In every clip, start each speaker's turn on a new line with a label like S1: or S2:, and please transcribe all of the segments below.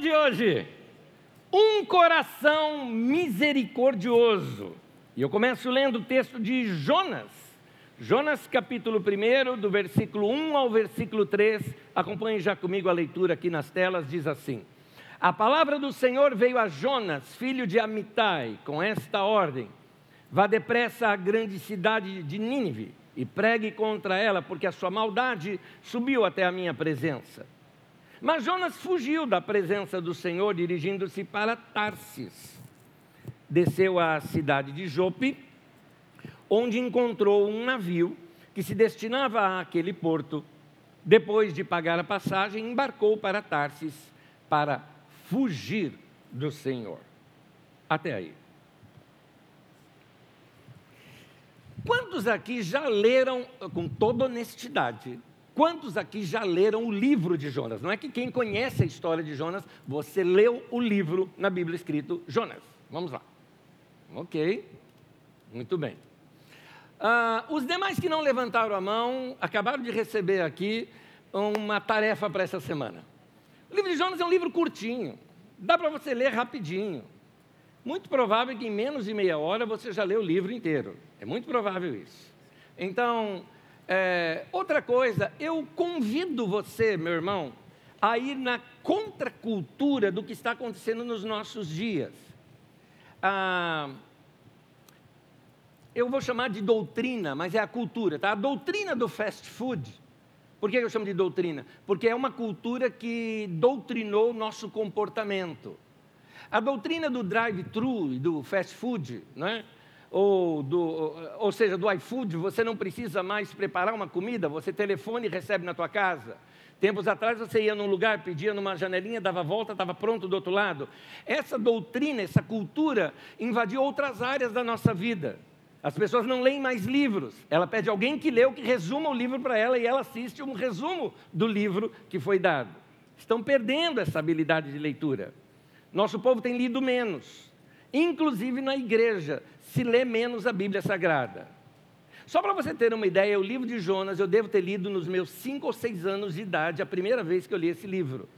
S1: de hoje: um coração misericordioso. E eu começo lendo o texto de Jonas. Jonas, capítulo 1, do versículo 1 ao versículo 3. Acompanhe já comigo a leitura aqui nas telas, diz assim: A palavra do Senhor veio a Jonas, filho de Amitai, com esta ordem: Vá depressa à grande cidade de Nínive e pregue contra ela, porque a sua maldade subiu até a minha presença. Mas Jonas fugiu da presença do Senhor, dirigindo-se para Tarsis. Desceu à cidade de Jope, onde encontrou um navio que se destinava àquele porto. Depois de pagar a passagem, embarcou para Tarsis para fugir do Senhor. Até aí. Quantos aqui já leram, com toda honestidade, quantos aqui já leram o livro de Jonas? Não é que quem conhece a história de Jonas, você leu o livro na Bíblia escrito Jonas. Vamos lá. Ok, muito bem. Uh, os demais que não levantaram a mão acabaram de receber aqui uma tarefa para essa semana. O livro de Jonas é um livro curtinho, dá para você ler rapidinho. Muito provável que em menos de meia hora você já leu o livro inteiro. É muito provável isso. Então, é, outra coisa, eu convido você, meu irmão, a ir na contracultura do que está acontecendo nos nossos dias. Ah, eu vou chamar de doutrina, mas é a cultura, tá? A doutrina do fast food. Por que eu chamo de doutrina? Porque é uma cultura que doutrinou nosso comportamento. A doutrina do drive-thru e do fast food, né? Ou, do, ou seja, do iFood, você não precisa mais preparar uma comida, você telefone e recebe na tua casa. Tempos atrás você ia num lugar, pedia numa janelinha, dava volta, estava pronto do outro lado. Essa doutrina, essa cultura invadiu outras áreas da nossa vida. As pessoas não leem mais livros. Ela pede alguém que leu que resuma o livro para ela e ela assiste um resumo do livro que foi dado. Estão perdendo essa habilidade de leitura. Nosso povo tem lido menos. Inclusive na igreja, se lê menos a Bíblia Sagrada. Só para você ter uma ideia, o livro de Jonas eu devo ter lido nos meus cinco ou seis anos de idade, a primeira vez que eu li esse livro.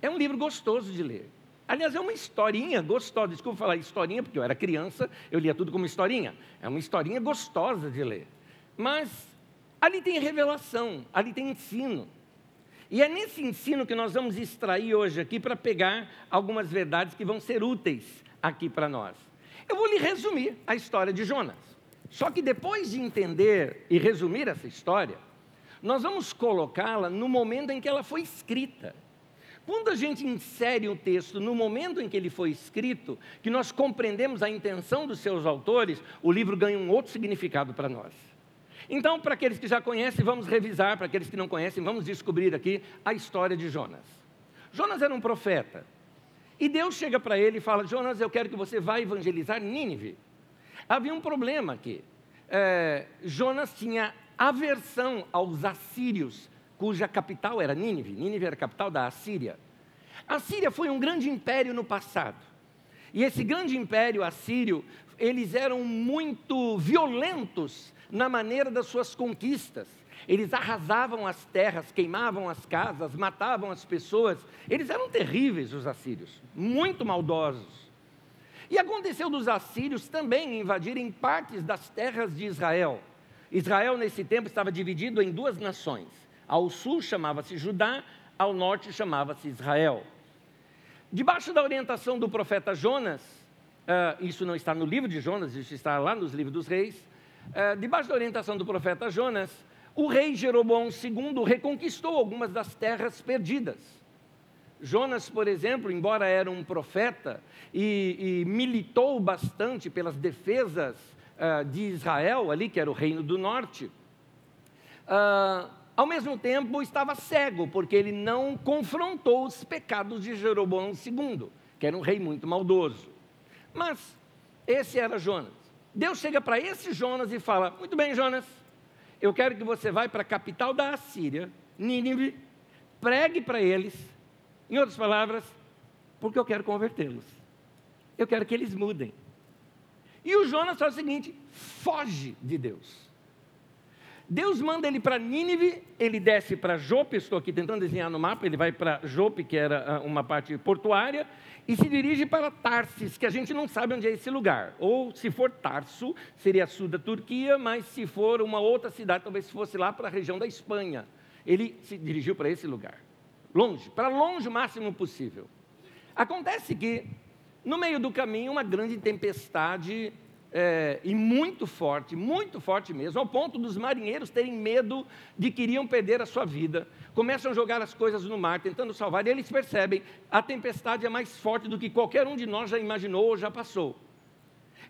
S1: É um livro gostoso de ler. Aliás, é uma historinha gostosa. Desculpa falar historinha, porque eu era criança, eu lia tudo como historinha. É uma historinha gostosa de ler. Mas ali tem revelação, ali tem ensino. E é nesse ensino que nós vamos extrair hoje aqui para pegar algumas verdades que vão ser úteis aqui para nós. Eu vou lhe resumir a história de Jonas. Só que depois de entender e resumir essa história, nós vamos colocá-la no momento em que ela foi escrita. Quando a gente insere o texto no momento em que ele foi escrito, que nós compreendemos a intenção dos seus autores, o livro ganha um outro significado para nós. Então, para aqueles que já conhecem, vamos revisar, para aqueles que não conhecem, vamos descobrir aqui a história de Jonas. Jonas era um profeta, e Deus chega para ele e fala: Jonas, eu quero que você vá evangelizar Nínive. Havia um problema aqui. É, Jonas tinha aversão aos assírios, cuja capital era Nínive. Nínive era a capital da Assíria. A Síria foi um grande império no passado. E esse grande império assírio, eles eram muito violentos na maneira das suas conquistas. Eles arrasavam as terras, queimavam as casas, matavam as pessoas. Eles eram terríveis, os assírios, muito maldosos. E aconteceu dos assírios também invadirem partes das terras de Israel. Israel, nesse tempo, estava dividido em duas nações. Ao sul chamava-se Judá, ao norte chamava-se Israel. Debaixo da orientação do profeta Jonas, uh, isso não está no livro de Jonas, isso está lá nos livros dos reis. Uh, debaixo da orientação do profeta Jonas, o rei Jeroboão II reconquistou algumas das terras perdidas. Jonas, por exemplo, embora era um profeta e, e militou bastante pelas defesas uh, de Israel, ali que era o reino do norte, uh, ao mesmo tempo estava cego, porque ele não confrontou os pecados de Jeroboão II, que era um rei muito maldoso. Mas esse era Jonas. Deus chega para esse Jonas e fala: Muito bem, Jonas, eu quero que você vá para a capital da Assíria, Nínive, pregue para eles, em outras palavras, porque eu quero convertê-los. Eu quero que eles mudem. E o Jonas faz o seguinte: foge de Deus. Deus manda ele para Nínive, ele desce para Jope, estou aqui tentando desenhar no mapa, ele vai para Jope, que era ah, uma parte portuária, e se dirige para Tarsis, que a gente não sabe onde é esse lugar. Ou se for Tarso, seria sul da Turquia, mas se for uma outra cidade, talvez fosse lá para a região da Espanha. Ele se dirigiu para esse lugar. Longe, para longe o máximo possível. Acontece que, no meio do caminho, uma grande tempestade é, e muito forte, muito forte mesmo, ao ponto dos marinheiros terem medo de que iriam perder a sua vida. Começam a jogar as coisas no mar, tentando salvar, e eles percebem a tempestade é mais forte do que qualquer um de nós já imaginou ou já passou.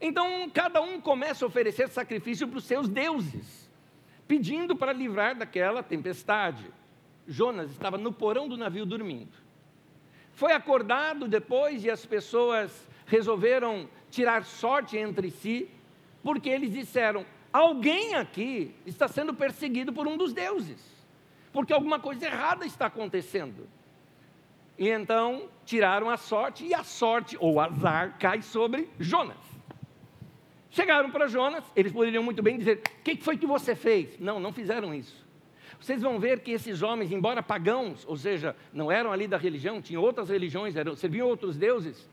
S1: Então, cada um começa a oferecer sacrifício para os seus deuses, pedindo para livrar daquela tempestade. Jonas estava no porão do navio dormindo. Foi acordado depois e as pessoas resolveram tirar sorte entre si, porque eles disseram: alguém aqui está sendo perseguido por um dos deuses, porque alguma coisa errada está acontecendo. E então tiraram a sorte, e a sorte, ou azar, cai sobre Jonas. Chegaram para Jonas, eles poderiam muito bem dizer: O que foi que você fez? Não, não fizeram isso. Vocês vão ver que esses homens, embora pagãos, ou seja, não eram ali da religião, tinham outras religiões, eram, serviam outros deuses,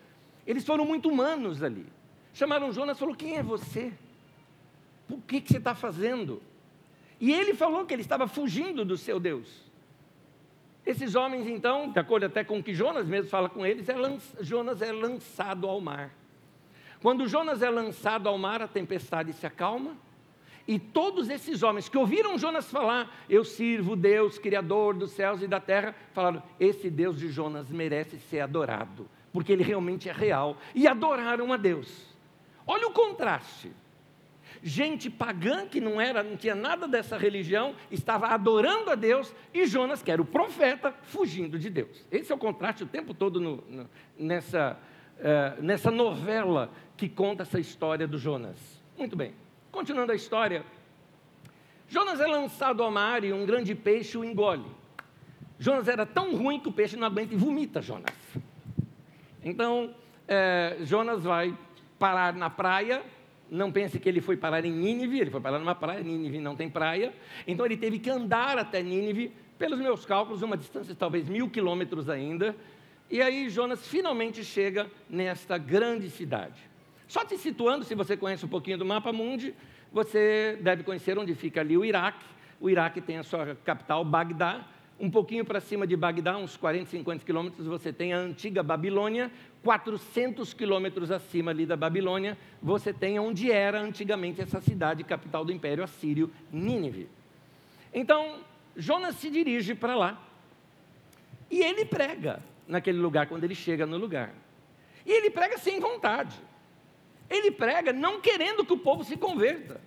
S1: eles foram muito humanos ali. Chamaram Jonas e falou: Quem é você? O que, que você está fazendo? E ele falou que ele estava fugindo do seu Deus. Esses homens, então, de acordo até com o que Jonas mesmo fala com eles, é Jonas é lançado ao mar. Quando Jonas é lançado ao mar, a tempestade se acalma. E todos esses homens que ouviram Jonas falar, eu sirvo Deus, Criador dos céus e da terra, falaram: esse Deus de Jonas merece ser adorado porque ele realmente é real, e adoraram a Deus. Olha o contraste. Gente pagã que não era, não tinha nada dessa religião, estava adorando a Deus, e Jonas, que era o profeta, fugindo de Deus. Esse é o contraste o tempo todo no, no, nessa, uh, nessa novela que conta essa história do Jonas. Muito bem, continuando a história. Jonas é lançado ao mar e um grande peixe o engole. Jonas era tão ruim que o peixe não aguenta e vomita Jonas. Então, é, Jonas vai parar na praia. Não pense que ele foi parar em Nínive, ele foi parar numa praia, Nínive não tem praia. Então ele teve que andar até Nínive, pelos meus cálculos, uma distância de talvez mil quilômetros ainda. E aí Jonas finalmente chega nesta grande cidade. Só te situando, se você conhece um pouquinho do mapa mundi, você deve conhecer onde fica ali o Iraque. O Iraque tem a sua capital, Bagdá, um pouquinho para cima de Bagdá, uns 40, 50 quilômetros, você tem a antiga Babilônia. 400 quilômetros acima ali da Babilônia, você tem onde era antigamente essa cidade, capital do Império Assírio, Nínive. Então, Jonas se dirige para lá. E ele prega naquele lugar, quando ele chega no lugar. E ele prega sem vontade. Ele prega não querendo que o povo se converta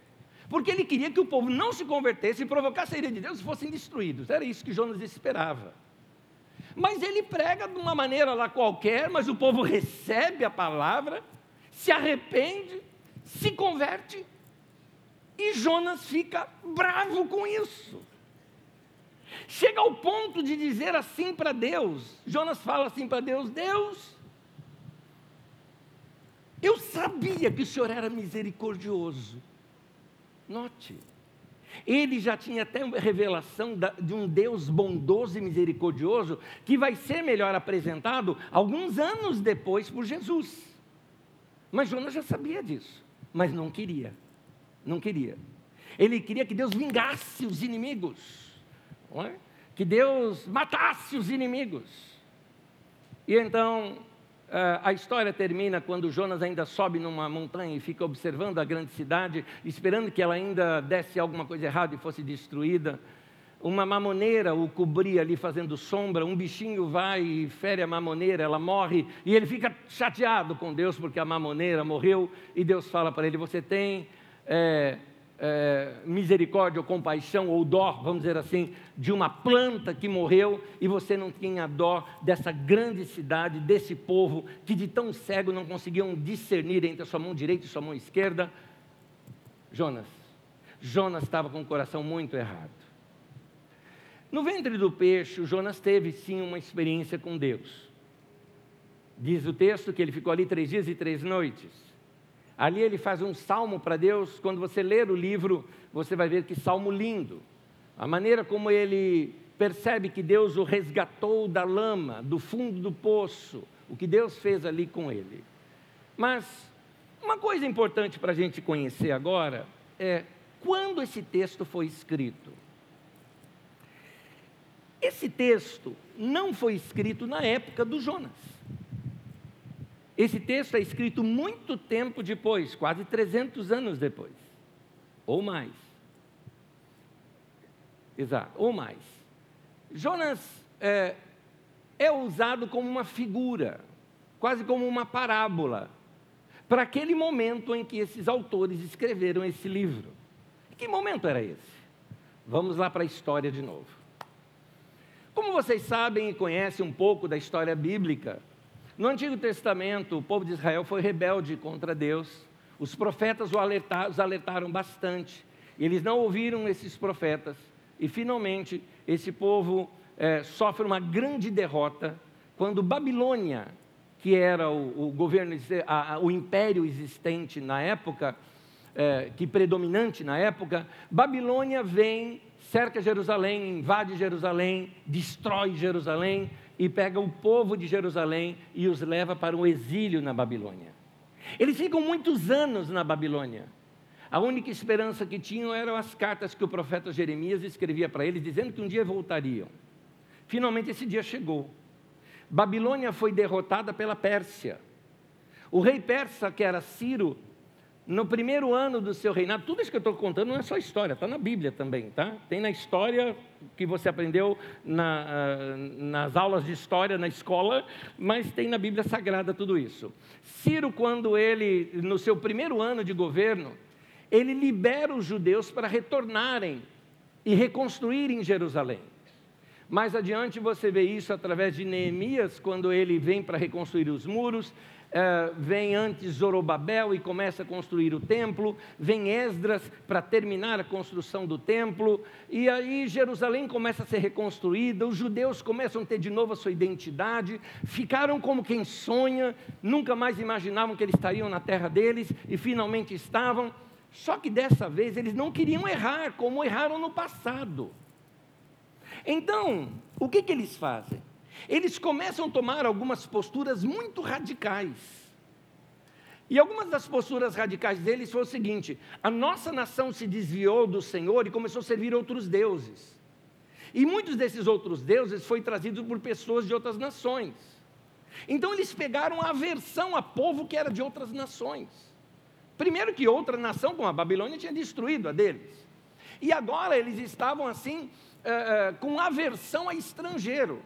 S1: porque ele queria que o povo não se convertesse e provocasse a ira de Deus e fossem destruídos. Era isso que Jonas esperava. Mas ele prega de uma maneira lá qualquer, mas o povo recebe a palavra, se arrepende, se converte, e Jonas fica bravo com isso. Chega ao ponto de dizer assim para Deus: Jonas fala assim para Deus: Deus, eu sabia que o Senhor era misericordioso, Note, ele já tinha até revelação de um Deus bondoso e misericordioso, que vai ser melhor apresentado alguns anos depois por Jesus. Mas Jonas já sabia disso, mas não queria. Não queria. Ele queria que Deus vingasse os inimigos, é? que Deus matasse os inimigos. E então a história termina quando Jonas ainda sobe numa montanha e fica observando a grande cidade, esperando que ela ainda desse alguma coisa errada e fosse destruída. Uma mamoneira o cobria ali fazendo sombra, um bichinho vai e fere a mamoneira, ela morre, e ele fica chateado com Deus porque a mamoneira morreu, e Deus fala para ele: Você tem é, é, misericórdia ou compaixão ou dó, vamos dizer assim, de uma planta que morreu e você não tinha dó dessa grande cidade, desse povo que de tão cego não conseguiam discernir entre a sua mão direita e sua mão esquerda. Jonas, Jonas estava com o coração muito errado. No ventre do peixe, Jonas teve sim uma experiência com Deus. Diz o texto que ele ficou ali três dias e três noites. Ali ele faz um salmo para Deus. Quando você ler o livro, você vai ver que salmo lindo. A maneira como ele percebe que Deus o resgatou da lama, do fundo do poço, o que Deus fez ali com ele. Mas uma coisa importante para a gente conhecer agora é quando esse texto foi escrito. Esse texto não foi escrito na época do Jonas. Esse texto é escrito muito tempo depois, quase 300 anos depois, ou mais. Exato, ou mais. Jonas é, é usado como uma figura, quase como uma parábola, para aquele momento em que esses autores escreveram esse livro. E que momento era esse? Vamos lá para a história de novo. Como vocês sabem e conhecem um pouco da história bíblica, no Antigo Testamento, o povo de Israel foi rebelde contra Deus. Os profetas os alertaram bastante. Eles não ouviram esses profetas. E, finalmente, esse povo é, sofre uma grande derrota quando Babilônia, que era o, o governo, a, a, o império existente na época, é, que predominante na época, Babilônia vem, cerca Jerusalém, invade Jerusalém, destrói Jerusalém, e pega o povo de Jerusalém e os leva para o exílio na Babilônia. Eles ficam muitos anos na Babilônia. A única esperança que tinham eram as cartas que o profeta Jeremias escrevia para eles, dizendo que um dia voltariam. Finalmente esse dia chegou. Babilônia foi derrotada pela Pérsia. O rei persa, que era Ciro, no primeiro ano do seu reinado, tudo isso que eu estou contando não é só história, está na Bíblia também, tá? Tem na história que você aprendeu na, ah, nas aulas de história na escola, mas tem na Bíblia Sagrada tudo isso. Ciro, quando ele, no seu primeiro ano de governo, ele libera os judeus para retornarem e reconstruírem Jerusalém. Mais adiante você vê isso através de Neemias, quando ele vem para reconstruir os muros, Uh, vem antes Zorobabel e começa a construir o templo, vem Esdras para terminar a construção do templo, e aí Jerusalém começa a ser reconstruída, os judeus começam a ter de novo a sua identidade, ficaram como quem sonha, nunca mais imaginavam que eles estariam na terra deles e finalmente estavam. Só que dessa vez eles não queriam errar como erraram no passado. Então, o que, que eles fazem? Eles começam a tomar algumas posturas muito radicais. E algumas das posturas radicais deles foi o seguinte: a nossa nação se desviou do Senhor e começou a servir outros deuses. E muitos desses outros deuses foi trazidos por pessoas de outras nações. Então eles pegaram a aversão a povo que era de outras nações. Primeiro que outra nação, como a Babilônia, tinha destruído a deles. E agora eles estavam assim, uh, uh, com aversão a estrangeiro.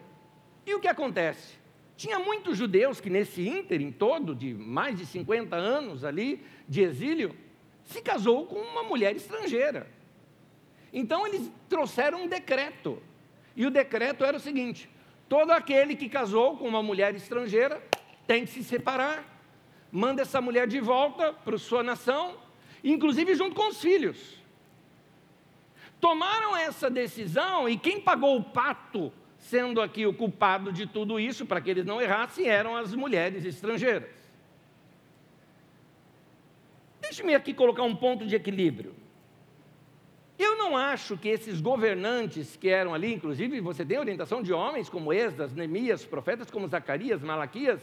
S1: E o que acontece? Tinha muitos judeus que nesse ínterim todo, de mais de 50 anos ali, de exílio, se casou com uma mulher estrangeira. Então eles trouxeram um decreto. E o decreto era o seguinte: todo aquele que casou com uma mulher estrangeira tem que se separar, manda essa mulher de volta para sua nação, inclusive junto com os filhos. Tomaram essa decisão e quem pagou o pato sendo aqui o culpado de tudo isso, para que eles não errassem, eram as mulheres estrangeiras. Deixe-me aqui colocar um ponto de equilíbrio. Eu não acho que esses governantes que eram ali, inclusive você tem orientação de homens como Esdras, Neemias, profetas como Zacarias, Malaquias,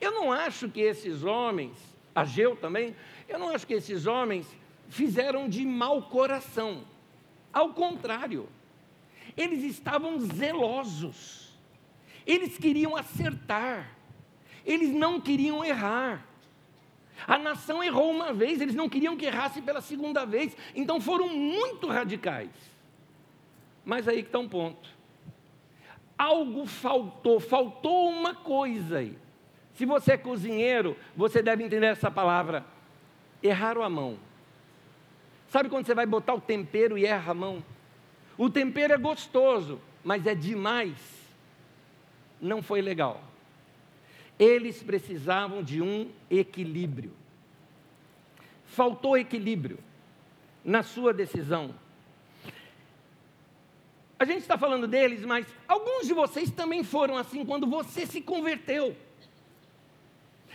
S1: eu não acho que esses homens, Ageu também, eu não acho que esses homens fizeram de mau coração. Ao contrário, eles estavam zelosos, eles queriam acertar, eles não queriam errar. A nação errou uma vez, eles não queriam que errasse pela segunda vez, então foram muito radicais. Mas aí que está um ponto. Algo faltou, faltou uma coisa aí. Se você é cozinheiro, você deve entender essa palavra: erraram a mão. Sabe quando você vai botar o tempero e erra a mão? O tempero é gostoso, mas é demais. Não foi legal. Eles precisavam de um equilíbrio. Faltou equilíbrio na sua decisão. A gente está falando deles, mas alguns de vocês também foram assim quando você se converteu.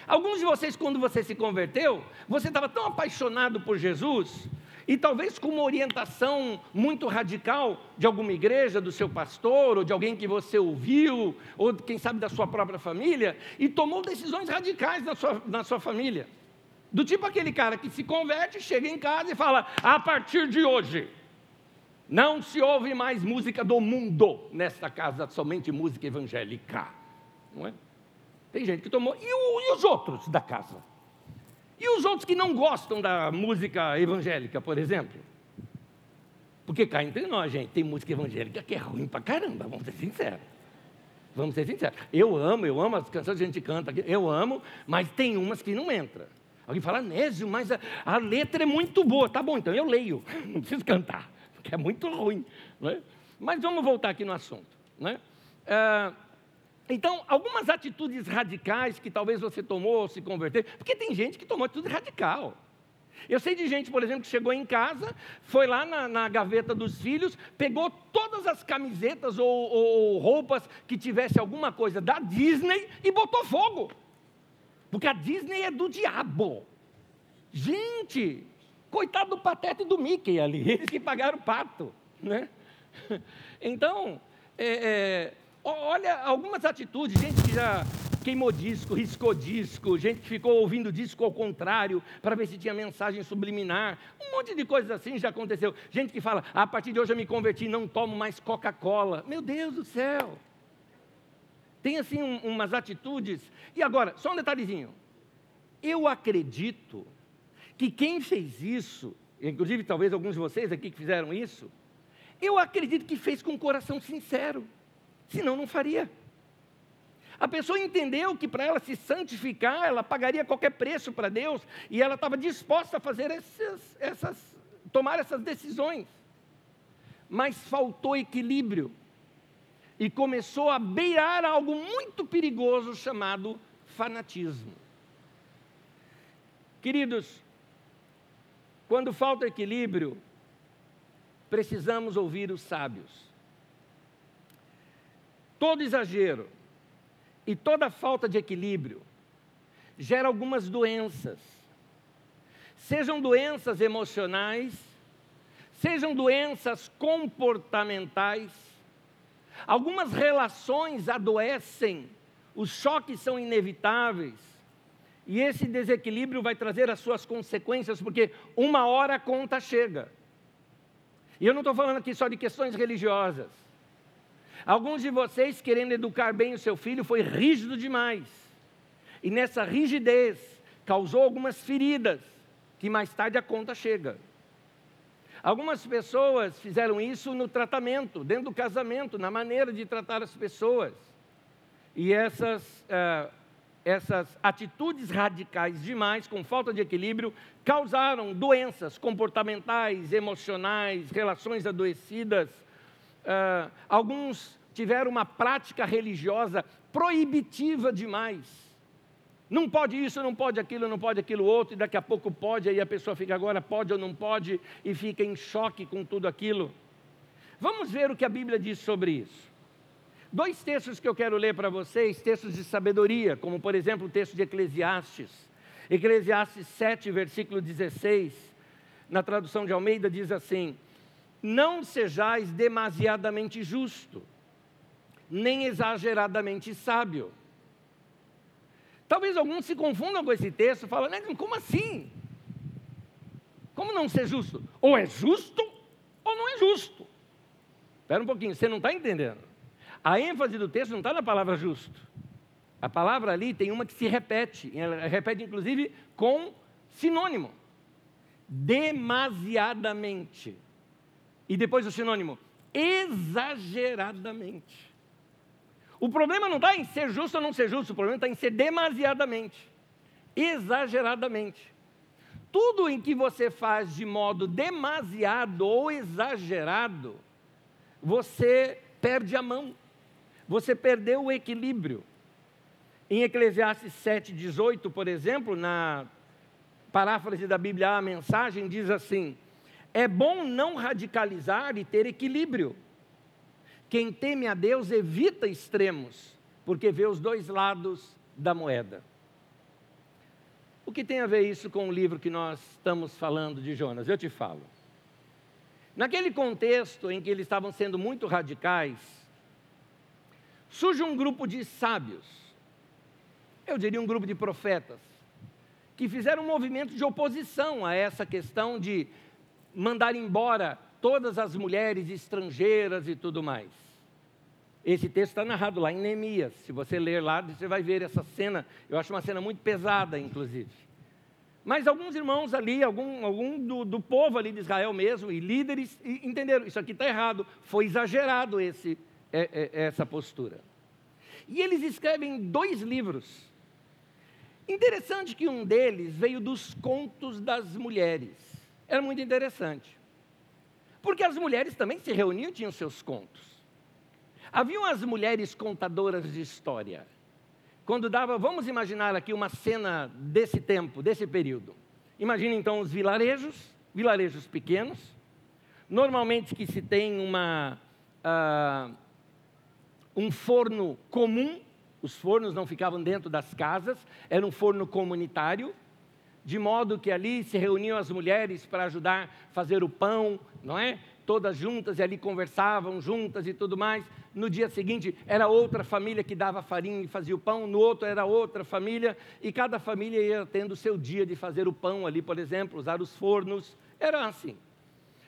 S1: Alguns de vocês, quando você se converteu, você estava tão apaixonado por Jesus, e talvez com uma orientação muito radical de alguma igreja, do seu pastor, ou de alguém que você ouviu, ou quem sabe da sua própria família, e tomou decisões radicais na sua, na sua família. Do tipo aquele cara que se converte, chega em casa e fala: a partir de hoje, não se ouve mais música do mundo nesta casa, somente música evangélica. Não é? Tem gente que tomou. E, o, e os outros da casa? E os outros que não gostam da música evangélica, por exemplo? Porque cá entre nós, gente, tem música evangélica que é ruim pra caramba, vamos ser sinceros. Vamos ser sinceros. Eu amo, eu amo as canções que a gente canta eu amo, mas tem umas que não entram. Alguém fala, Nésio, mas a, a, letra é muito boa. Tá bom, então eu leio, não preciso cantar, porque é muito ruim. Né? Mas vamos voltar aqui no assunto. Né? Ah, então, algumas atitudes radicais que talvez você tomou ao se converter, porque tem gente que tomou atitude radical. Eu sei de gente, por exemplo, que chegou em casa, foi lá na, na gaveta dos filhos, pegou todas as camisetas ou, ou, ou roupas que tivesse alguma coisa da Disney e botou fogo. Porque a Disney é do diabo. Gente, coitado do Pateta e do Mickey ali, eles que pagaram o pato. Né? Então, é, é, Olha algumas atitudes, gente que já queimou disco, riscou disco, gente que ficou ouvindo disco ao contrário para ver se tinha mensagem subliminar. Um monte de coisas assim já aconteceu. Gente que fala: a partir de hoje eu me converti, não tomo mais Coca-Cola. Meu Deus do céu! Tem assim um, umas atitudes. E agora, só um detalhezinho. Eu acredito que quem fez isso, inclusive talvez alguns de vocês aqui que fizeram isso, eu acredito que fez com um coração sincero senão não faria. A pessoa entendeu que para ela se santificar, ela pagaria qualquer preço para Deus, e ela estava disposta a fazer essas, essas, tomar essas decisões. Mas faltou equilíbrio, e começou a beirar algo muito perigoso chamado fanatismo. Queridos, quando falta equilíbrio, precisamos ouvir os sábios. Todo exagero e toda falta de equilíbrio gera algumas doenças. Sejam doenças emocionais, sejam doenças comportamentais. Algumas relações adoecem, os choques são inevitáveis. E esse desequilíbrio vai trazer as suas consequências, porque uma hora a conta chega. E eu não estou falando aqui só de questões religiosas. Alguns de vocês, querendo educar bem o seu filho, foi rígido demais. E nessa rigidez causou algumas feridas, que mais tarde a conta chega. Algumas pessoas fizeram isso no tratamento, dentro do casamento, na maneira de tratar as pessoas. E essas, uh, essas atitudes radicais demais, com falta de equilíbrio, causaram doenças comportamentais, emocionais, relações adoecidas, Uh, alguns tiveram uma prática religiosa proibitiva demais. Não pode isso, não pode aquilo, não pode aquilo outro, e daqui a pouco pode, aí a pessoa fica agora pode ou não pode, e fica em choque com tudo aquilo. Vamos ver o que a Bíblia diz sobre isso. Dois textos que eu quero ler para vocês, textos de sabedoria, como por exemplo o texto de Eclesiastes. Eclesiastes 7, versículo 16, na tradução de Almeida, diz assim: não sejais demasiadamente justo, nem exageradamente sábio. Talvez alguns se confundam com esse texto e falem, como assim? Como não ser justo? Ou é justo ou não é justo. Espera um pouquinho, você não está entendendo. A ênfase do texto não está na palavra justo. A palavra ali tem uma que se repete, ela repete inclusive com sinônimo. Demasiadamente. E depois o sinônimo, exageradamente. O problema não está em ser justo ou não ser justo, o problema está em ser demasiadamente, exageradamente. Tudo em que você faz de modo demasiado ou exagerado, você perde a mão, você perdeu o equilíbrio. Em Eclesiastes 7,18, por exemplo, na paráfrase da Bíblia, a mensagem diz assim: é bom não radicalizar e ter equilíbrio. Quem teme a Deus evita extremos, porque vê os dois lados da moeda. O que tem a ver isso com o livro que nós estamos falando de Jonas? Eu te falo. Naquele contexto em que eles estavam sendo muito radicais, surge um grupo de sábios, eu diria um grupo de profetas, que fizeram um movimento de oposição a essa questão de mandar embora todas as mulheres estrangeiras e tudo mais. Esse texto está narrado lá em Neemias. Se você ler lá, você vai ver essa cena. Eu acho uma cena muito pesada, inclusive. Mas alguns irmãos ali, algum, algum do, do povo ali de Israel mesmo, e líderes, e entenderam, isso aqui está errado, foi exagerado esse, é, é, essa postura. E eles escrevem dois livros. Interessante que um deles veio dos contos das mulheres. Era muito interessante. Porque as mulheres também se reuniam e tinham seus contos. Haviam as mulheres contadoras de história. Quando dava, vamos imaginar aqui uma cena desse tempo, desse período. Imagine então os vilarejos, vilarejos pequenos, normalmente que se tem uma, uh, um forno comum, os fornos não ficavam dentro das casas, era um forno comunitário, de modo que ali se reuniam as mulheres para ajudar a fazer o pão, não é? Todas juntas e ali conversavam juntas e tudo mais no dia seguinte era outra família que dava farinha e fazia o pão, no outro era outra família, e cada família ia tendo o seu dia de fazer o pão ali, por exemplo, usar os fornos, era assim.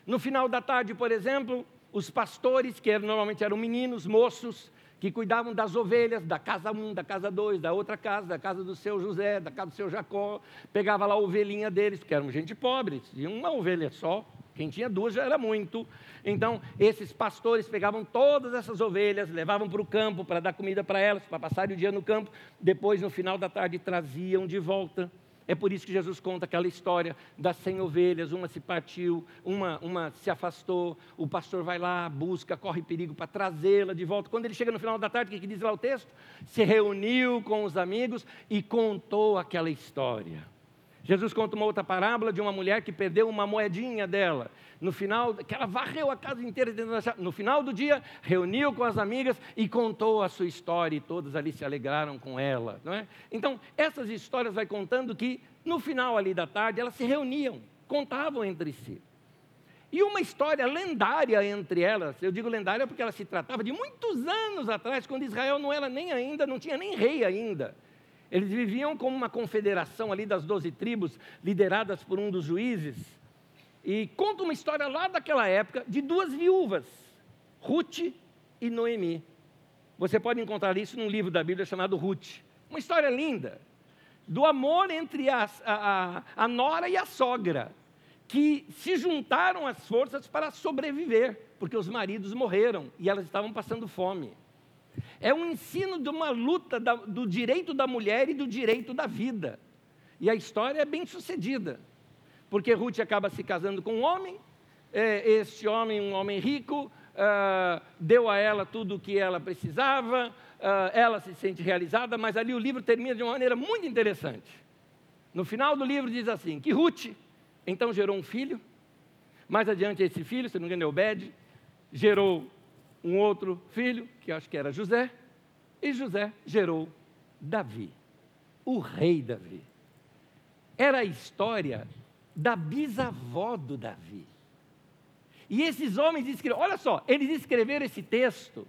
S1: No final da tarde, por exemplo, os pastores, que normalmente eram meninos, moços, que cuidavam das ovelhas, da casa 1, um, da casa 2, da outra casa, da casa do seu José, da casa do seu Jacó, pegava lá a ovelhinha deles, porque eram gente pobre, tinha uma ovelha só, quem tinha duas já era muito. Então, esses pastores pegavam todas essas ovelhas, levavam para o campo para dar comida para elas, para passar o dia no campo, depois, no final da tarde, traziam de volta. É por isso que Jesus conta aquela história das cem ovelhas, uma se partiu, uma, uma se afastou, o pastor vai lá, busca, corre perigo para trazê-la de volta. Quando ele chega no final da tarde, o que, diz lá o texto? Se reuniu com os amigos e contou aquela história. Jesus conta uma outra parábola de uma mulher que perdeu uma moedinha dela. No final, que ela varreu a casa inteira No final do dia, reuniu com as amigas e contou a sua história, e todas ali se alegraram com ela. Não é? Então, essas histórias vai contando que, no final ali da tarde, elas se reuniam, contavam entre si. E uma história lendária entre elas, eu digo lendária porque ela se tratava de muitos anos atrás, quando Israel não era nem ainda, não tinha nem rei ainda. Eles viviam como uma confederação ali das doze tribos, lideradas por um dos juízes. E conta uma história lá daquela época de duas viúvas, Ruth e Noemi. Você pode encontrar isso num livro da Bíblia chamado Ruth. Uma história linda, do amor entre a, a, a nora e a sogra, que se juntaram as forças para sobreviver, porque os maridos morreram e elas estavam passando fome. É um ensino de uma luta da, do direito da mulher e do direito da vida. E a história é bem sucedida, porque Ruth acaba se casando com um homem, é, este homem, um homem rico, uh, deu a ela tudo o que ela precisava, uh, ela se sente realizada, mas ali o livro termina de uma maneira muito interessante. No final do livro diz assim: que Ruth então gerou um filho, mais adiante esse filho, se não me engano é Obed, gerou um outro filho, que acho que era José, e José gerou Davi, o rei Davi. Era a história da bisavó do Davi. E esses homens escreveram, olha só, eles escreveram esse texto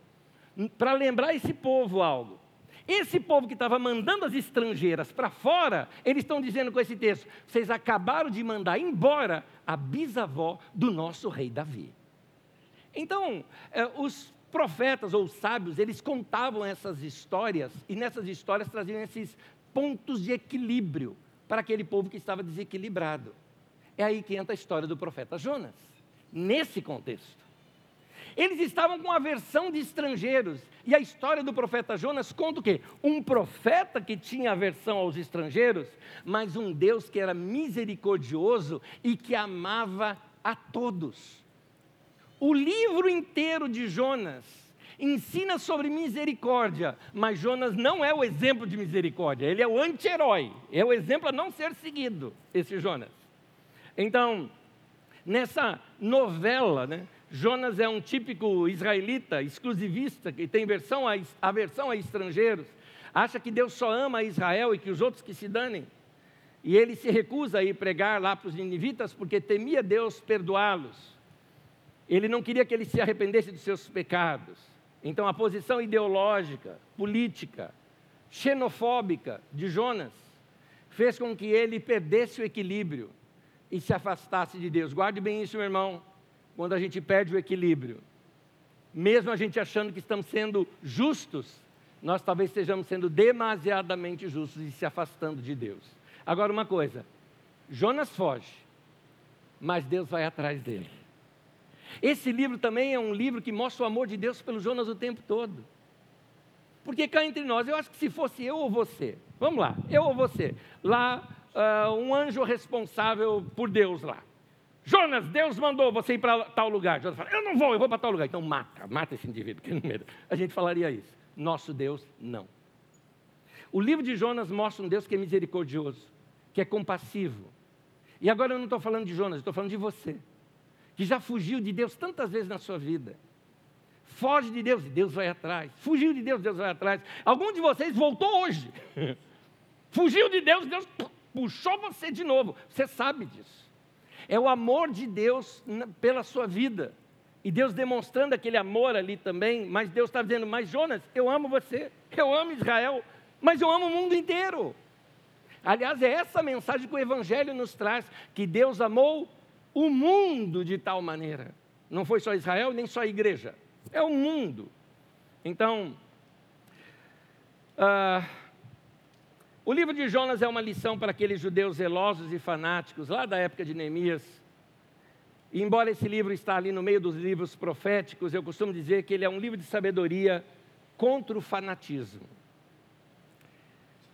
S1: para lembrar esse povo algo. Esse povo que estava mandando as estrangeiras para fora, eles estão dizendo com esse texto: vocês acabaram de mandar embora a bisavó do nosso rei Davi. Então, eh, os profetas ou sábios, eles contavam essas histórias e nessas histórias traziam esses pontos de equilíbrio para aquele povo que estava desequilibrado. É aí que entra a história do profeta Jonas, nesse contexto. Eles estavam com aversão de estrangeiros. E a história do profeta Jonas conta o quê? Um profeta que tinha aversão aos estrangeiros, mas um Deus que era misericordioso e que amava a todos. O livro inteiro de Jonas ensina sobre misericórdia, mas Jonas não é o exemplo de misericórdia, ele é o anti-herói, é o exemplo a não ser seguido, esse Jonas. Então, nessa novela, né, Jonas é um típico israelita, exclusivista, que tem versão a, aversão a estrangeiros, acha que Deus só ama Israel e que os outros que se danem. E ele se recusa a ir pregar lá para os ninivitas porque temia Deus perdoá-los. Ele não queria que eles se arrependessem dos seus pecados. Então, a posição ideológica, política, xenofóbica de Jonas fez com que ele perdesse o equilíbrio e se afastasse de Deus. Guarde bem isso, meu irmão, quando a gente perde o equilíbrio. Mesmo a gente achando que estamos sendo justos, nós talvez estejamos sendo demasiadamente justos e se afastando de Deus. Agora, uma coisa: Jonas foge, mas Deus vai atrás dele. Esse livro também é um livro que mostra o amor de Deus pelo Jonas o tempo todo. Porque cá entre nós, eu acho que se fosse eu ou você, vamos lá, eu ou você, lá, uh, um anjo responsável por Deus lá. Jonas, Deus mandou você ir para tal lugar. Jonas fala, eu não vou, eu vou para tal lugar. Então mata, mata esse indivíduo, que não medo. A gente falaria isso. Nosso Deus, não. O livro de Jonas mostra um Deus que é misericordioso, que é compassivo. E agora eu não estou falando de Jonas, estou falando de você, que já fugiu de Deus tantas vezes na sua vida. Foge de Deus e Deus vai atrás. Fugiu de Deus, Deus vai atrás. Algum de vocês voltou hoje. Fugiu de Deus, Deus puxou você de novo. Você sabe disso. É o amor de Deus pela sua vida. E Deus demonstrando aquele amor ali também, mas Deus está dizendo: Mas Jonas, eu amo você, eu amo Israel, mas eu amo o mundo inteiro. Aliás, é essa mensagem que o Evangelho nos traz: que Deus amou o mundo de tal maneira. Não foi só Israel, nem só a igreja, é o mundo. Então, uh, o livro de Jonas é uma lição para aqueles judeus zelosos e fanáticos lá da época de Neemias e embora esse livro está ali no meio dos livros proféticos, eu costumo dizer que ele é um livro de sabedoria contra o fanatismo.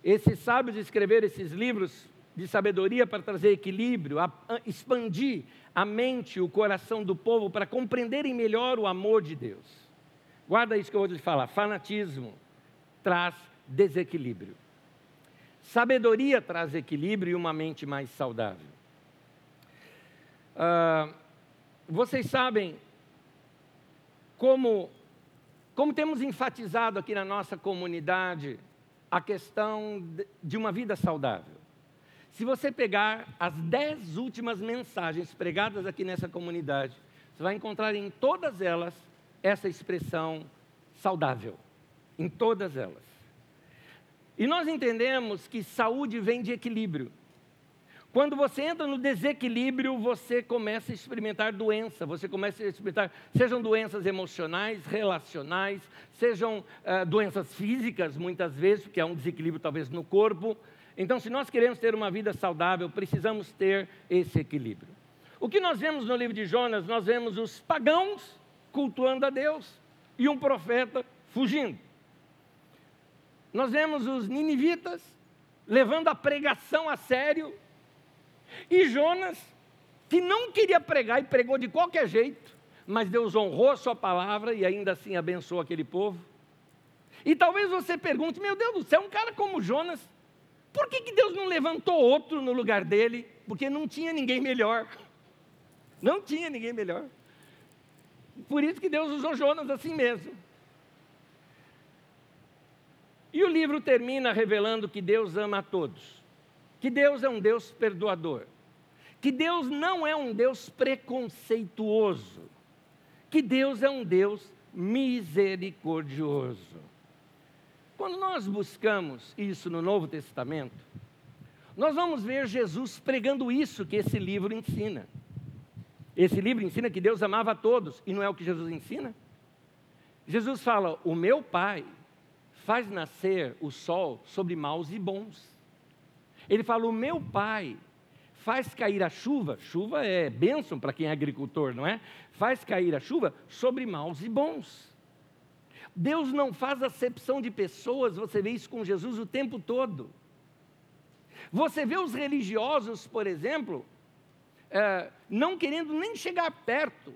S1: Esses sábios escreveram esses livros de sabedoria para trazer equilíbrio, a, a, expandir a mente, o coração do povo para compreenderem melhor o amor de Deus. Guarda isso que eu vou te falar: fanatismo traz desequilíbrio. Sabedoria traz equilíbrio e uma mente mais saudável. Uh, vocês sabem como, como temos enfatizado aqui na nossa comunidade a questão de uma vida saudável. Se você pegar as dez últimas mensagens pregadas aqui nessa comunidade, você vai encontrar em todas elas essa expressão saudável. Em todas elas. E nós entendemos que saúde vem de equilíbrio. Quando você entra no desequilíbrio, você começa a experimentar doença, você começa a experimentar, sejam doenças emocionais, relacionais, sejam uh, doenças físicas, muitas vezes, porque há um desequilíbrio talvez no corpo. Então, se nós queremos ter uma vida saudável, precisamos ter esse equilíbrio. O que nós vemos no livro de Jonas, nós vemos os pagãos cultuando a Deus e um profeta fugindo. Nós vemos os ninivitas levando a pregação a sério e Jonas, que não queria pregar e pregou de qualquer jeito, mas Deus honrou a sua palavra e ainda assim abençoou aquele povo. E talvez você pergunte: meu Deus do céu, um cara como Jonas, por que, que Deus não levantou outro no lugar dele? Porque não tinha ninguém melhor. Não tinha ninguém melhor. Por isso que Deus usou Jonas assim mesmo. E o livro termina revelando que Deus ama a todos que Deus é um Deus perdoador, que Deus não é um Deus preconceituoso, que Deus é um Deus misericordioso. Quando nós buscamos isso no Novo Testamento, nós vamos ver Jesus pregando isso que esse livro ensina. Esse livro ensina que Deus amava a todos, e não é o que Jesus ensina? Jesus fala: O meu Pai faz nascer o sol sobre maus e bons ele fala: O meu pai faz cair a chuva, chuva é bênção para quem é agricultor, não é? Faz cair a chuva sobre maus e bons. Deus não faz acepção de pessoas, você vê isso com Jesus o tempo todo. Você vê os religiosos, por exemplo, é, não querendo nem chegar perto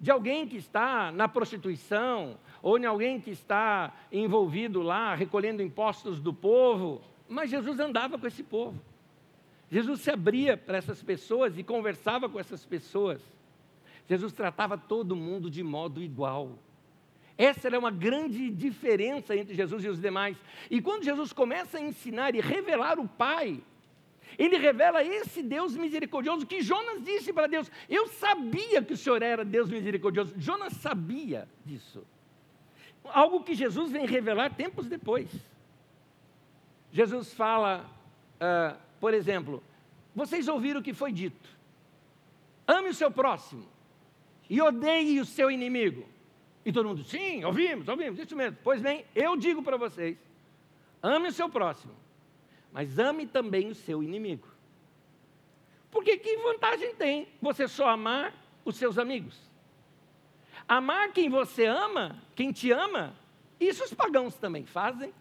S1: de alguém que está na prostituição, ou de alguém que está envolvido lá recolhendo impostos do povo, mas Jesus andava com esse povo. Jesus se abria para essas pessoas e conversava com essas pessoas. Jesus tratava todo mundo de modo igual. Essa era uma grande diferença entre Jesus e os demais. E quando Jesus começa a ensinar e revelar o Pai, Ele revela esse Deus misericordioso que Jonas disse para Deus: Eu sabia que o Senhor era Deus misericordioso. Jonas sabia disso. Algo que Jesus vem revelar tempos depois. Jesus fala, uh, por exemplo, vocês ouviram o que foi dito: ame o seu próximo e odeie o seu inimigo. E todo mundo, sim, ouvimos, ouvimos, isso mesmo. Pois bem, eu digo para vocês: ame o seu próximo, mas ame também o seu inimigo. Porque que vantagem tem você só amar os seus amigos? Amar quem você ama, quem te ama, isso os pagãos também fazem.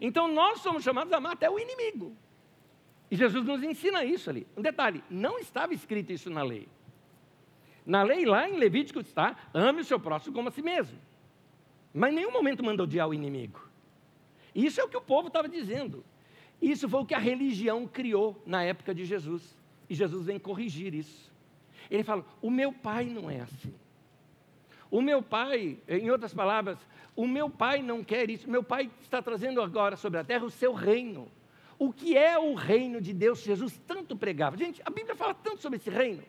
S1: Então nós somos chamados a amar até o inimigo. E Jesus nos ensina isso ali. Um detalhe: não estava escrito isso na lei. Na lei, lá em Levítico está: ame o seu próximo como a si mesmo. Mas em nenhum momento manda odiar o inimigo. Isso é o que o povo estava dizendo. Isso foi o que a religião criou na época de Jesus. E Jesus vem corrigir isso. Ele fala: o meu pai não é assim. O meu pai, em outras palavras, o meu pai não quer isso. Meu pai está trazendo agora sobre a terra o seu reino. O que é o reino de Deus? Jesus tanto pregava. Gente, a Bíblia fala tanto sobre esse reino.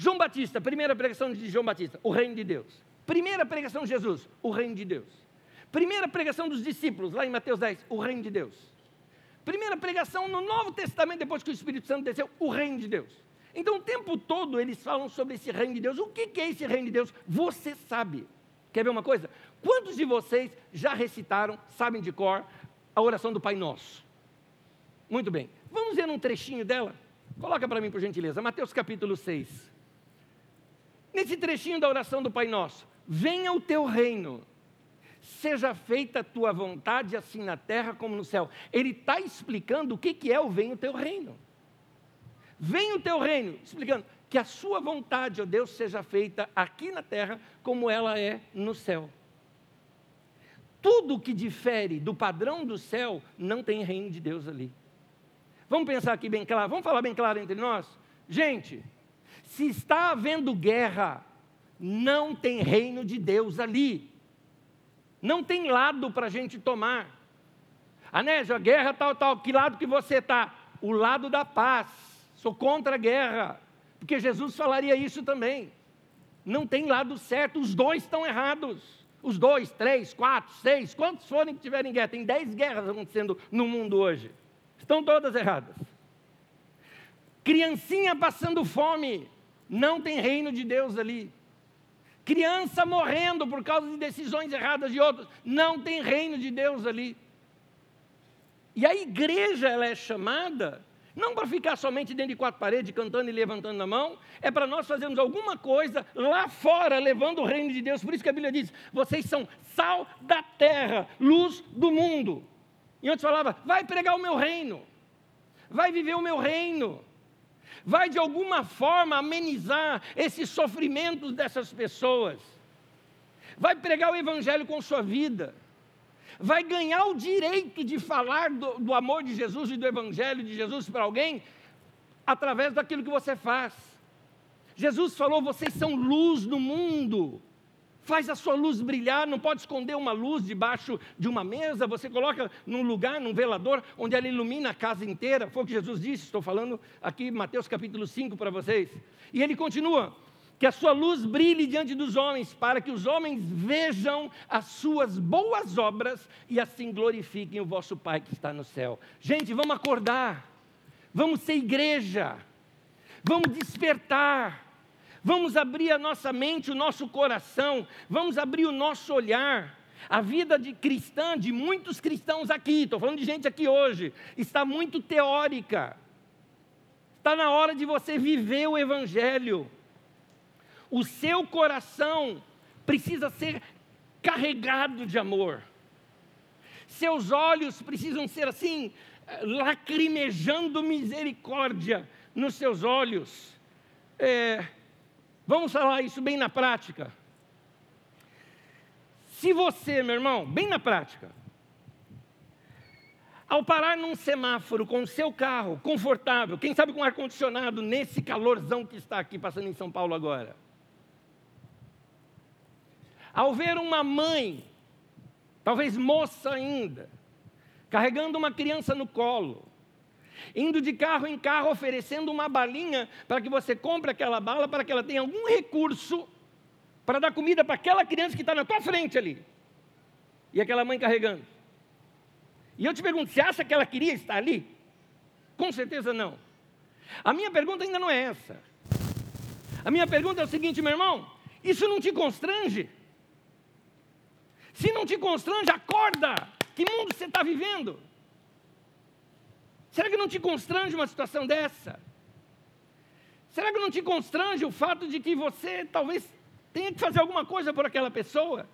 S1: João Batista, primeira pregação de João Batista, o reino de Deus. Primeira pregação de Jesus, o reino de Deus. Primeira pregação dos discípulos, lá em Mateus 10, o reino de Deus. Primeira pregação no Novo Testamento, depois que o Espírito Santo desceu, o reino de Deus. Então, o tempo todo eles falam sobre esse reino de Deus. O que é esse reino de Deus? Você sabe. Quer ver uma coisa? Quantos de vocês já recitaram, sabem de cor, a oração do Pai Nosso? Muito bem. Vamos ver um trechinho dela? Coloca para mim, por gentileza. Mateus capítulo 6. Nesse trechinho da oração do Pai Nosso. Venha o teu reino. Seja feita a tua vontade, assim na terra como no céu. Ele está explicando o que, que é o venha o teu reino. Venha o teu reino, explicando que a sua vontade, ó Deus, seja feita aqui na terra como ela é no céu. Tudo que difere do padrão do céu não tem reino de Deus ali. Vamos pensar aqui bem claro, vamos falar bem claro entre nós? Gente, se está havendo guerra, não tem reino de Deus ali. Não tem lado para a gente tomar. Anésia, guerra tal, tal, que lado que você está? O lado da paz. Sou contra a guerra. Porque Jesus falaria isso também. Não tem lado certo, os dois estão errados. Os dois, três, quatro, seis, quantos forem que tiverem guerra? Tem dez guerras acontecendo no mundo hoje. Estão todas erradas. Criancinha passando fome, não tem reino de Deus ali. Criança morrendo por causa de decisões erradas de outros, não tem reino de Deus ali. E a igreja ela é chamada não para ficar somente dentro de quatro paredes, cantando e levantando a mão, é para nós fazermos alguma coisa lá fora, levando o reino de Deus. Por isso que a Bíblia diz: vocês são sal da terra, luz do mundo. E antes falava, vai pregar o meu reino, vai viver o meu reino, vai de alguma forma amenizar esses sofrimentos dessas pessoas, vai pregar o evangelho com sua vida, vai ganhar o direito de falar do, do amor de Jesus e do evangelho de Jesus para alguém através daquilo que você faz. Jesus falou: vocês são luz no mundo faz a sua luz brilhar, não pode esconder uma luz debaixo de uma mesa, você coloca num lugar, num velador, onde ela ilumina a casa inteira. Foi o que Jesus disse, estou falando aqui, Mateus capítulo 5 para vocês. E ele continua: que a sua luz brilhe diante dos homens, para que os homens vejam as suas boas obras e assim glorifiquem o vosso Pai que está no céu. Gente, vamos acordar, vamos ser igreja, vamos despertar Vamos abrir a nossa mente, o nosso coração, vamos abrir o nosso olhar. A vida de cristã, de muitos cristãos aqui, estou falando de gente aqui hoje, está muito teórica. Está na hora de você viver o Evangelho. O seu coração precisa ser carregado de amor. Seus olhos precisam ser assim, lacrimejando misericórdia nos seus olhos. É, Vamos falar isso bem na prática. Se você, meu irmão, bem na prática, ao parar num semáforo com o seu carro confortável, quem sabe com ar-condicionado, nesse calorzão que está aqui passando em São Paulo agora, ao ver uma mãe, talvez moça ainda, carregando uma criança no colo, indo de carro em carro oferecendo uma balinha para que você compre aquela bala, para que ela tenha algum recurso para dar comida para aquela criança que está na tua frente ali. E aquela mãe carregando. E eu te pergunto, você acha que ela queria estar ali? Com certeza não. A minha pergunta ainda não é essa. A minha pergunta é o seguinte, meu irmão: isso não te constrange? Se não te constrange, acorda! Que mundo você está vivendo? Será que não te constrange uma situação dessa? Será que não te constrange o fato de que você talvez tenha que fazer alguma coisa por aquela pessoa?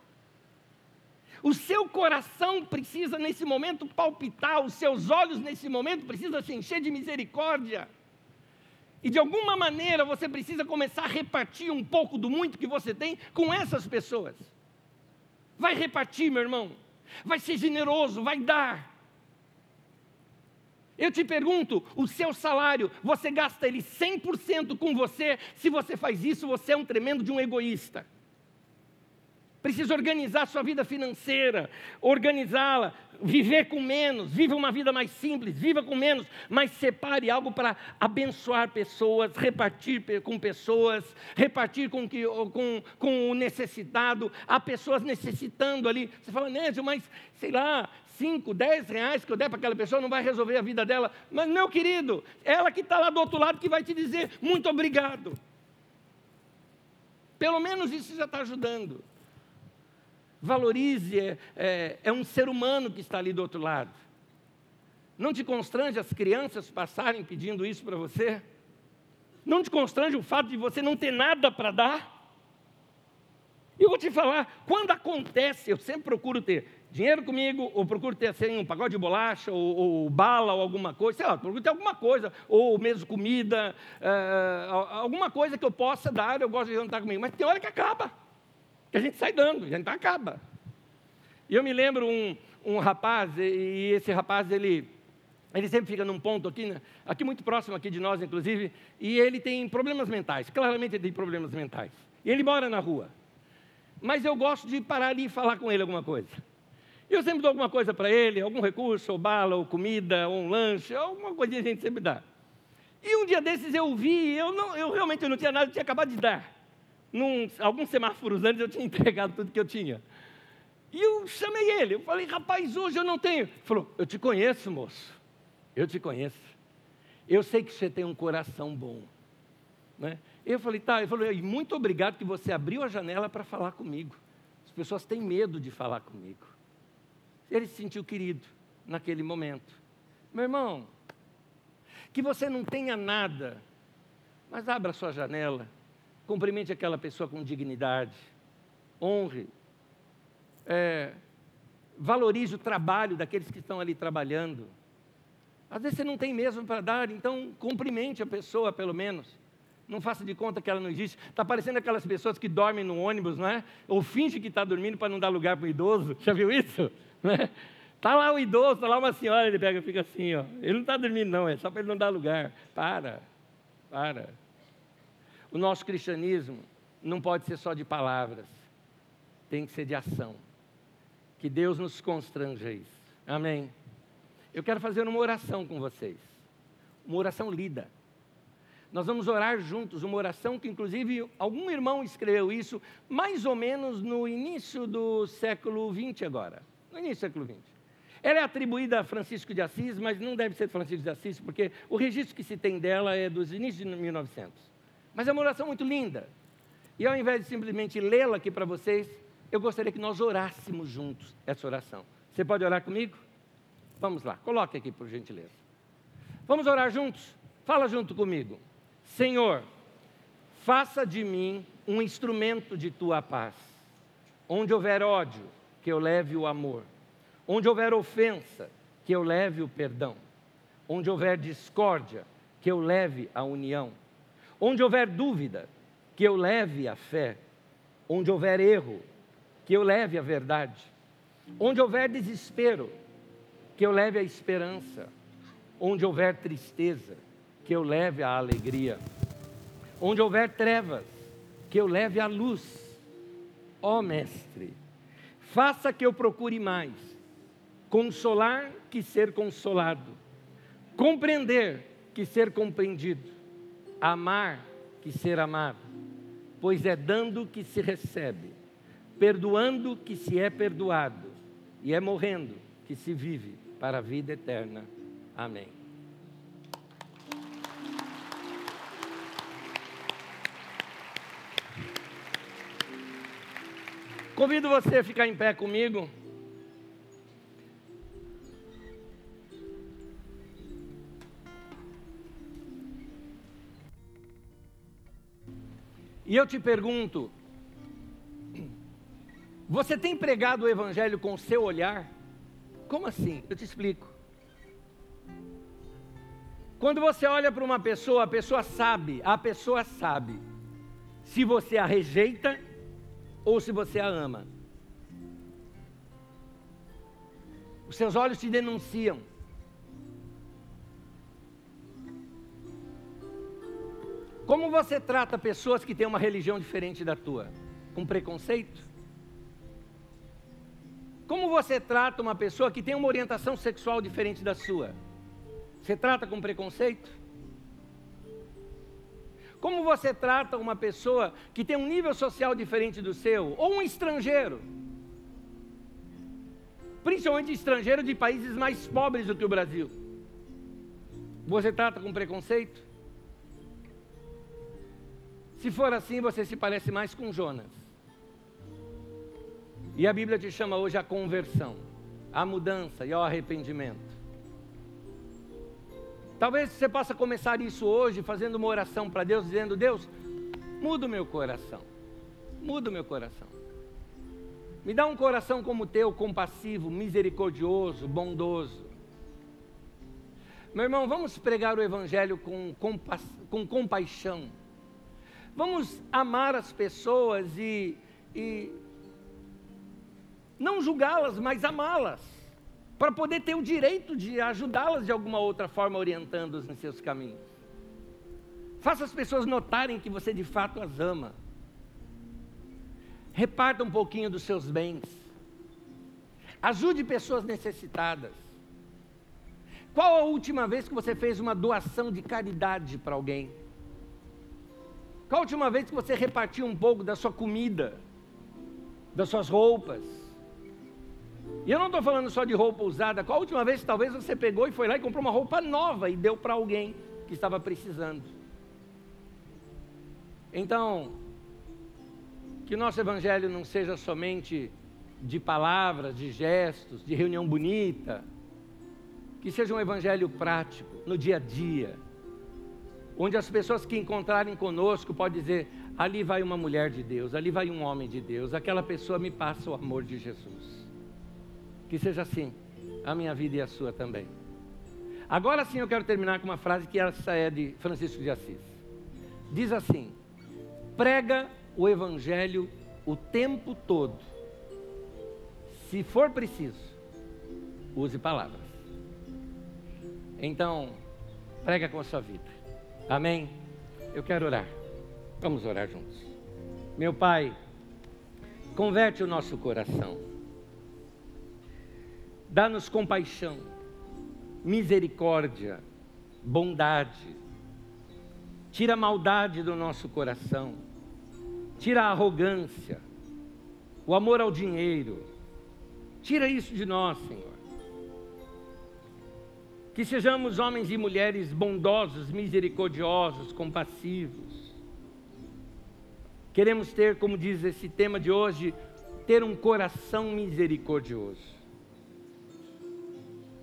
S1: O seu coração precisa nesse momento palpitar, os seus olhos nesse momento precisam se encher de misericórdia. E de alguma maneira você precisa começar a repartir um pouco do muito que você tem com essas pessoas. Vai repartir, meu irmão. Vai ser generoso, vai dar. Eu te pergunto, o seu salário, você gasta ele 100% com você? Se você faz isso, você é um tremendo de um egoísta. Precisa organizar sua vida financeira, organizá-la, viver com menos, viva uma vida mais simples, viva com menos, mas separe algo para abençoar pessoas, repartir com pessoas, repartir com, que, com, com o necessitado. Há pessoas necessitando ali. Você fala, Nézio, mas sei lá, 5, 10 reais que eu der para aquela pessoa não vai resolver a vida dela. Mas, meu querido, ela que está lá do outro lado que vai te dizer muito obrigado. Pelo menos isso já está ajudando. Valorize, é, é, é um ser humano que está ali do outro lado. Não te constrange as crianças passarem pedindo isso para você? Não te constrange o fato de você não ter nada para dar? E eu vou te falar, quando acontece, eu sempre procuro ter dinheiro comigo, ou procuro ter assim, um pacote de bolacha, ou, ou, bala, ou alguma coisa, sei lá, procuro ter alguma coisa, ou mesmo comida, uh, alguma coisa que eu possa dar, eu gosto de jantar comigo, mas tem hora que acaba que a gente sai dando, a gente acaba. E eu me lembro um, um rapaz, e esse rapaz, ele, ele sempre fica num ponto aqui, né, aqui muito próximo aqui de nós, inclusive, e ele tem problemas mentais, claramente ele tem problemas mentais. E ele mora na rua. Mas eu gosto de parar ali e falar com ele alguma coisa. Eu sempre dou alguma coisa para ele, algum recurso, ou bala, ou comida, ou um lanche, alguma coisinha a gente sempre dá. E um dia desses eu vi, eu, não, eu realmente não tinha nada, eu tinha acabado de dar num, alguns semáforos antes eu tinha entregado tudo que eu tinha. E eu chamei ele, eu falei, rapaz, hoje eu não tenho. Ele falou, eu te conheço, moço. Eu te conheço. Eu sei que você tem um coração bom. Né? Eu falei, tá, ele falou, muito obrigado que você abriu a janela para falar comigo. As pessoas têm medo de falar comigo. Ele se sentiu querido naquele momento. Meu irmão, que você não tenha nada, mas abra sua janela Cumprimente aquela pessoa com dignidade. Honre. É, valorize o trabalho daqueles que estão ali trabalhando. Às vezes você não tem mesmo para dar, então cumprimente a pessoa, pelo menos. Não faça de conta que ela não existe. Está parecendo aquelas pessoas que dormem no ônibus, não é? Ou finge que está dormindo para não dar lugar para o idoso. Já viu isso? Está Tá lá o idoso, está lá uma senhora, ele pega e fica assim, ó. Ele não está dormindo, não, é só para ele não dar lugar. Para, para. O nosso cristianismo não pode ser só de palavras, tem que ser de ação. Que Deus nos constranja isso. Amém. Eu quero fazer uma oração com vocês. Uma oração lida. Nós vamos orar juntos, uma oração que, inclusive, algum irmão escreveu isso, mais ou menos no início do século XX agora. No início do século XX. Ela é atribuída a Francisco de Assis, mas não deve ser Francisco de Assis, porque o registro que se tem dela é dos inícios de 1900. Mas é uma oração muito linda. E ao invés de simplesmente lê-la aqui para vocês, eu gostaria que nós orássemos juntos essa oração. Você pode orar comigo? Vamos lá, coloque aqui por gentileza. Vamos orar juntos? Fala junto comigo. Senhor, faça de mim um instrumento de tua paz. Onde houver ódio, que eu leve o amor. Onde houver ofensa, que eu leve o perdão. Onde houver discórdia, que eu leve a união Onde houver dúvida, que eu leve a fé. Onde houver erro, que eu leve a verdade. Onde houver desespero, que eu leve a esperança. Onde houver tristeza, que eu leve a alegria. Onde houver trevas, que eu leve a luz. Ó oh, Mestre, faça que eu procure mais consolar que ser consolado, Compreender que ser compreendido, amar que ser amado, pois é dando que se recebe, perdoando que se é perdoado, e é morrendo que se vive para a vida eterna. Amém. Convido você a ficar em pé comigo. E eu te pergunto: você tem pregado o Evangelho com o seu olhar? Como assim? Eu te explico. Quando você olha para uma pessoa, a pessoa sabe, a pessoa sabe se você a rejeita ou se você a ama. Os seus olhos te denunciam. Como você trata pessoas que têm uma religião diferente da tua? Com preconceito? Como você trata uma pessoa que tem uma orientação sexual diferente da sua? Você trata com preconceito? Como você trata uma pessoa que tem um nível social diferente do seu? Ou um estrangeiro? Principalmente estrangeiro de países mais pobres do que o Brasil. Você trata com preconceito? Se for assim, você se parece mais com Jonas. E a Bíblia te chama hoje a conversão, a mudança e ao arrependimento. Talvez você possa começar isso hoje fazendo uma oração para Deus, dizendo: Deus, muda o meu coração, muda o meu coração. Me dá um coração como o teu, compassivo, misericordioso, bondoso. Meu irmão, vamos pregar o Evangelho com, compa com compaixão Vamos amar as pessoas e, e não julgá-las, mas amá-las, para poder ter o direito de ajudá-las de alguma outra forma, orientando-os em seus caminhos. Faça as pessoas notarem que você de fato as ama. Reparta um pouquinho dos seus bens. Ajude pessoas necessitadas. Qual a última vez que você fez uma doação de caridade para alguém? Qual a última vez que você repartiu um pouco da sua comida, das suas roupas? E eu não estou falando só de roupa usada. Qual a última vez que talvez você pegou e foi lá e comprou uma roupa nova e deu para alguém que estava precisando? Então, que o nosso evangelho não seja somente de palavras, de gestos, de reunião bonita, que seja um evangelho prático, no dia a dia onde as pessoas que encontrarem conosco podem dizer: ali vai uma mulher de Deus, ali vai um homem de Deus, aquela pessoa me passa o amor de Jesus. Que seja assim, a minha vida e a sua também. Agora sim eu quero terminar com uma frase que essa é de Francisco de Assis. Diz assim: prega o evangelho o tempo todo. Se for preciso, use palavras. Então, prega com a sua vida. Amém? Eu quero orar. Vamos orar juntos. Meu Pai, converte o nosso coração. Dá-nos compaixão, misericórdia, bondade. Tira a maldade do nosso coração. Tira a arrogância, o amor ao dinheiro. Tira isso de nós, Senhor que sejamos homens e mulheres bondosos, misericordiosos, compassivos. Queremos ter, como diz esse tema de hoje, ter um coração misericordioso.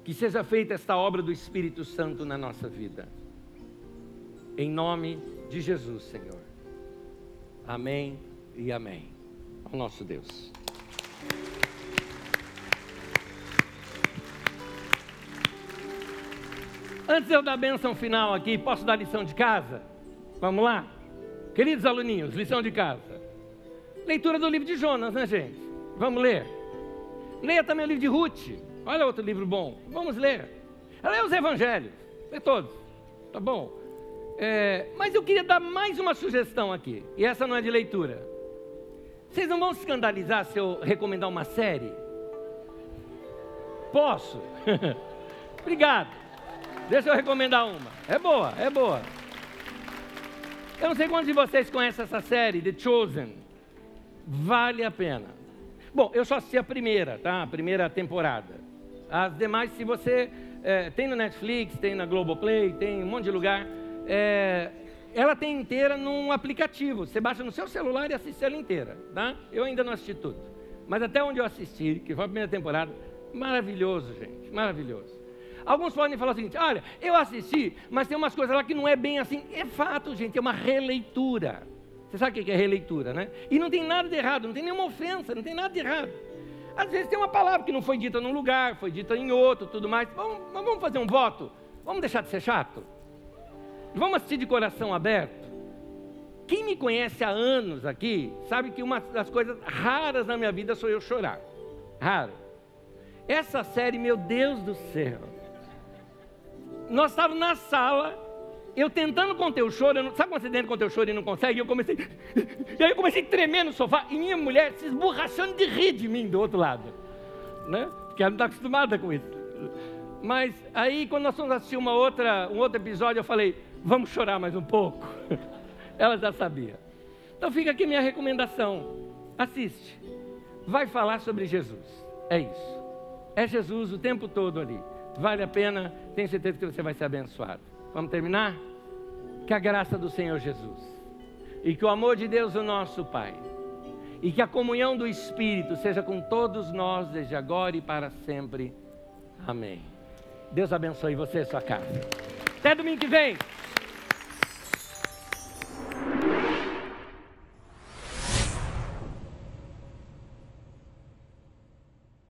S1: Que seja feita esta obra do Espírito Santo na nossa vida. Em nome de Jesus, Senhor. Amém e amém. Ao nosso Deus. Antes eu dar a bênção final aqui, posso dar lição de casa? Vamos lá? Queridos aluninhos, lição de casa. Leitura do livro de Jonas, né, gente? Vamos ler. Leia também o livro de Ruth. Olha outro livro bom. Vamos ler. Leia os evangelhos. Lê todos. Tá bom? É, mas eu queria dar mais uma sugestão aqui. E essa não é de leitura. Vocês não vão se escandalizar se eu recomendar uma série? Posso? Obrigado. Deixa eu recomendar uma. É boa, é boa. Eu não sei quantos de vocês conhecem essa série, The Chosen. Vale a pena. Bom, eu só assisti a primeira, tá? A primeira temporada. As demais, se você é, tem no Netflix, tem na Globoplay, tem um monte de lugar. É, ela tem inteira num aplicativo. Você baixa no seu celular e assiste ela inteira, tá? Eu ainda não assisti tudo. Mas até onde eu assisti, que foi a primeira temporada, maravilhoso, gente, maravilhoso. Alguns podem falar o seguinte: olha, eu assisti, mas tem umas coisas lá que não é bem assim. É fato, gente, é uma releitura. Você sabe o que é releitura, né? E não tem nada de errado, não tem nenhuma ofensa, não tem nada de errado. Às vezes tem uma palavra que não foi dita num lugar, foi dita em outro, tudo mais. Vamos, vamos fazer um voto? Vamos deixar de ser chato? Vamos assistir de coração aberto? Quem me conhece há anos aqui, sabe que uma das coisas raras na minha vida sou eu chorar. Raro. Essa série, meu Deus do céu. Nós estávamos na sala, eu tentando conter o choro, não, sabe quando você tenta conter o choro e não consegue? Eu comecei, e aí eu comecei a tremer no sofá, e minha mulher se esborrachando de rir de mim do outro lado, né? Porque ela não está acostumada com isso. Mas aí, quando nós fomos assistir uma outra, um outro episódio, eu falei, vamos chorar mais um pouco. Ela já sabia. Então fica aqui minha recomendação. Assiste. Vai falar sobre Jesus. É isso. É Jesus o tempo todo ali. Vale a pena, tenho certeza que você vai ser abençoado. Vamos terminar? Que a graça do Senhor Jesus e que o amor de Deus, o nosso Pai, e que a comunhão do Espírito seja com todos nós desde agora e para sempre. Amém. Deus abençoe você e sua casa. Até domingo que vem.